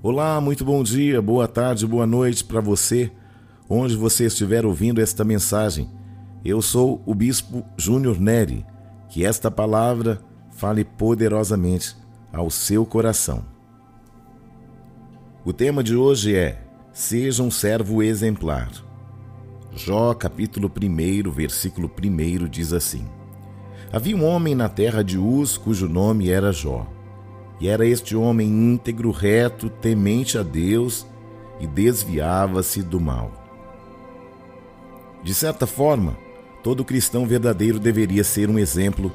Olá, muito bom dia, boa tarde, boa noite para você, onde você estiver ouvindo esta mensagem. Eu sou o Bispo Júnior Neri. Que esta palavra fale poderosamente ao seu coração. O tema de hoje é: Seja um servo exemplar. Jó, capítulo 1, versículo 1 diz assim: Havia um homem na terra de Uz cujo nome era Jó. E era este homem íntegro, reto, temente a Deus e desviava-se do mal. De certa forma, todo cristão verdadeiro deveria ser um exemplo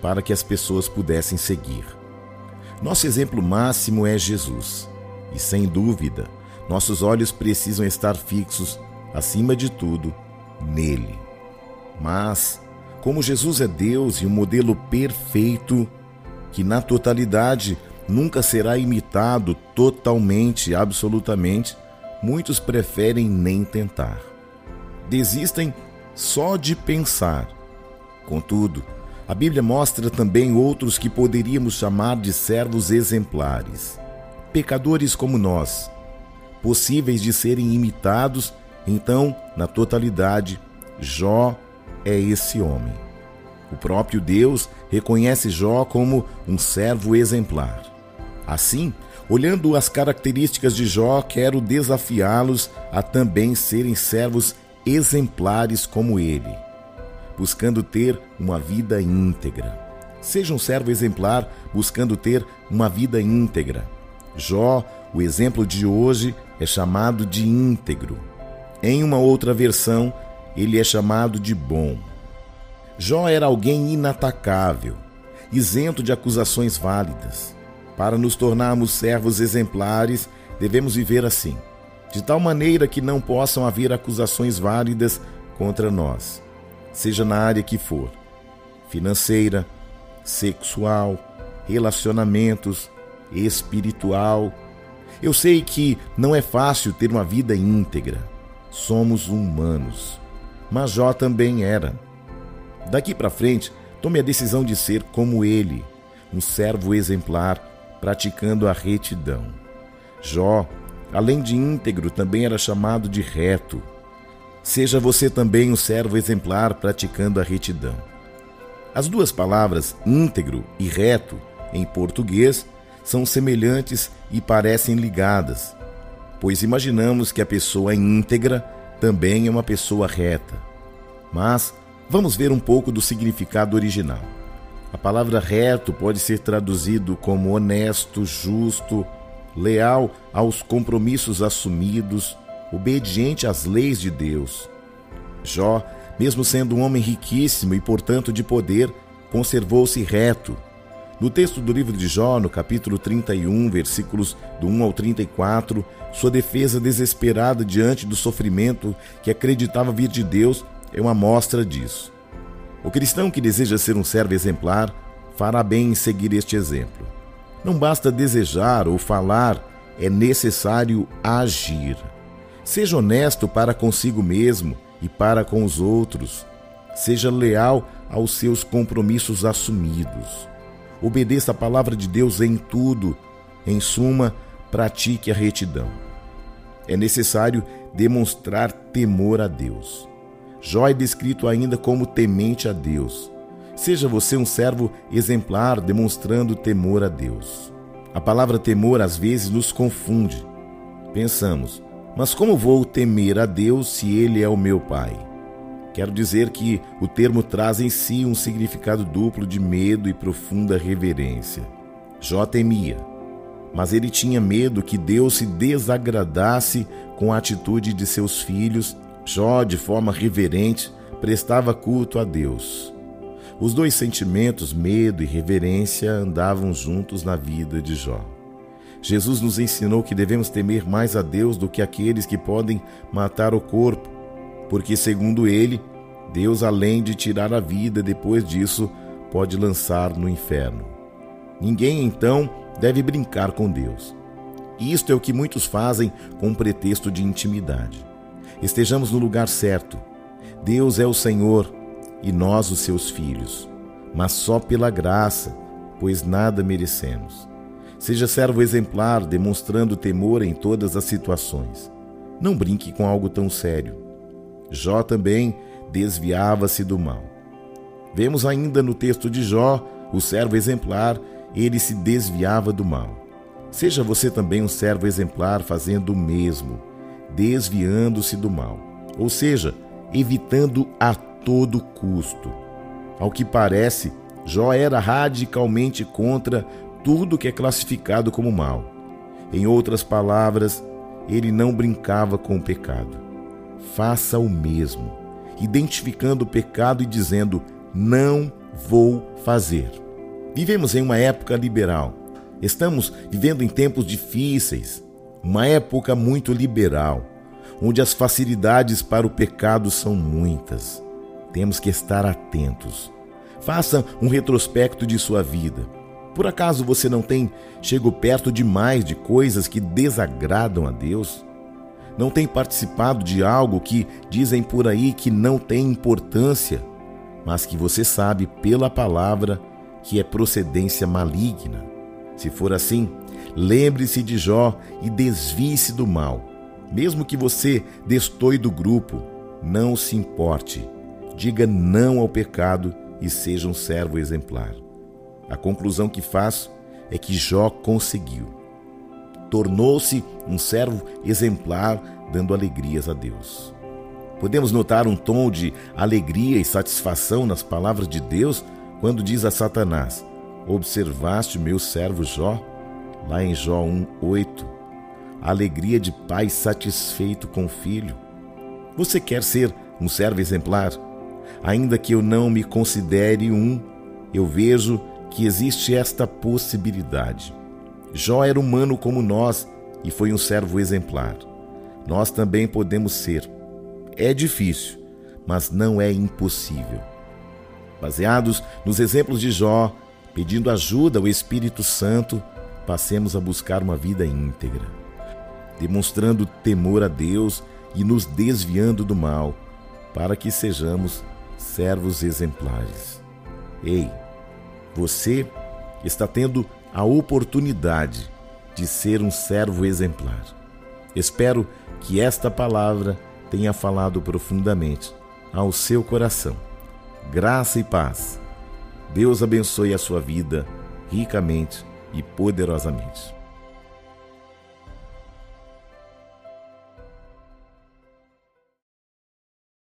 para que as pessoas pudessem seguir. Nosso exemplo máximo é Jesus, e sem dúvida, nossos olhos precisam estar fixos, acima de tudo, nele. Mas, como Jesus é Deus e um modelo perfeito, que na totalidade nunca será imitado totalmente, absolutamente, muitos preferem nem tentar. Desistem só de pensar. Contudo, a Bíblia mostra também outros que poderíamos chamar de servos exemplares, pecadores como nós, possíveis de serem imitados, então, na totalidade, Jó é esse homem. O próprio Deus reconhece Jó como um servo exemplar. Assim, olhando as características de Jó, quero desafiá-los a também serem servos exemplares como ele, buscando ter uma vida íntegra. Seja um servo exemplar buscando ter uma vida íntegra. Jó, o exemplo de hoje, é chamado de íntegro. Em uma outra versão, ele é chamado de bom. Jó era alguém inatacável, isento de acusações válidas. Para nos tornarmos servos exemplares, devemos viver assim, de tal maneira que não possam haver acusações válidas contra nós, seja na área que for financeira, sexual, relacionamentos, espiritual. Eu sei que não é fácil ter uma vida íntegra. Somos humanos. Mas Jó também era. Daqui para frente, tome a decisão de ser como ele, um servo exemplar, praticando a retidão. Jó, além de íntegro, também era chamado de reto. Seja você também um servo exemplar praticando a retidão. As duas palavras íntegro e reto, em português, são semelhantes e parecem ligadas, pois imaginamos que a pessoa íntegra também é uma pessoa reta. Mas Vamos ver um pouco do significado original. A palavra reto pode ser traduzido como honesto, justo, leal aos compromissos assumidos, obediente às leis de Deus. Jó, mesmo sendo um homem riquíssimo e, portanto, de poder, conservou-se reto. No texto do livro de Jó, no capítulo 31, versículos do 1 ao 34, sua defesa desesperada diante do sofrimento que acreditava vir de Deus é uma mostra disso. O cristão que deseja ser um servo exemplar fará bem em seguir este exemplo. Não basta desejar ou falar, é necessário agir. Seja honesto para consigo mesmo e para com os outros. Seja leal aos seus compromissos assumidos. Obedeça a palavra de Deus em tudo. Em suma, pratique a retidão. É necessário demonstrar temor a Deus. Jó é descrito ainda como temente a Deus. Seja você um servo exemplar, demonstrando temor a Deus. A palavra temor às vezes nos confunde. Pensamos, mas como vou temer a Deus se Ele é o meu Pai? Quero dizer que o termo traz em si um significado duplo de medo e profunda reverência. Jó temia, mas ele tinha medo que Deus se desagradasse com a atitude de seus filhos Jó, de forma reverente, prestava culto a Deus. Os dois sentimentos, medo e reverência, andavam juntos na vida de Jó. Jesus nos ensinou que devemos temer mais a Deus do que aqueles que podem matar o corpo, porque, segundo ele, Deus, além de tirar a vida, depois disso, pode lançar no inferno. Ninguém, então, deve brincar com Deus. Isto é o que muitos fazem com pretexto de intimidade estejamos no lugar certo. Deus é o Senhor e nós os seus filhos, mas só pela graça, pois nada merecemos. Seja servo exemplar, demonstrando temor em todas as situações. Não brinque com algo tão sério. Jó também desviava-se do mal. Vemos ainda no texto de Jó, o servo exemplar, ele se desviava do mal. Seja você também um servo exemplar fazendo o mesmo, desviando-se do mal, ou seja, evitando a todo custo. Ao que parece, Jó era radicalmente contra tudo que é classificado como mal. Em outras palavras, ele não brincava com o pecado. Faça o mesmo, identificando o pecado e dizendo: Não vou fazer. Vivemos em uma época liberal. Estamos vivendo em tempos difíceis, uma época muito liberal, onde as facilidades para o pecado são muitas. Temos que estar atentos. Faça um retrospecto de sua vida. Por acaso você não tem chegado perto demais de coisas que desagradam a Deus? Não tem participado de algo que dizem por aí que não tem importância, mas que você sabe pela palavra que é procedência maligna? Se for assim, lembre-se de Jó e desvie-se do mal. Mesmo que você destoie do grupo, não se importe. Diga não ao pecado e seja um servo exemplar. A conclusão que faço é que Jó conseguiu. Tornou-se um servo exemplar, dando alegrias a Deus. Podemos notar um tom de alegria e satisfação nas palavras de Deus quando diz a Satanás: Observaste meu servo Jó? Lá em Jó 1:8. Alegria de pai satisfeito com o filho. Você quer ser um servo exemplar? Ainda que eu não me considere um, eu vejo que existe esta possibilidade. Jó era humano como nós e foi um servo exemplar. Nós também podemos ser. É difícil, mas não é impossível. Baseados nos exemplos de Jó, pedindo ajuda ao Espírito Santo, passemos a buscar uma vida íntegra, demonstrando temor a Deus e nos desviando do mal, para que sejamos servos exemplares. Ei, você está tendo a oportunidade de ser um servo exemplar. Espero que esta palavra tenha falado profundamente ao seu coração. Graça e paz. Deus abençoe a sua vida ricamente e poderosamente.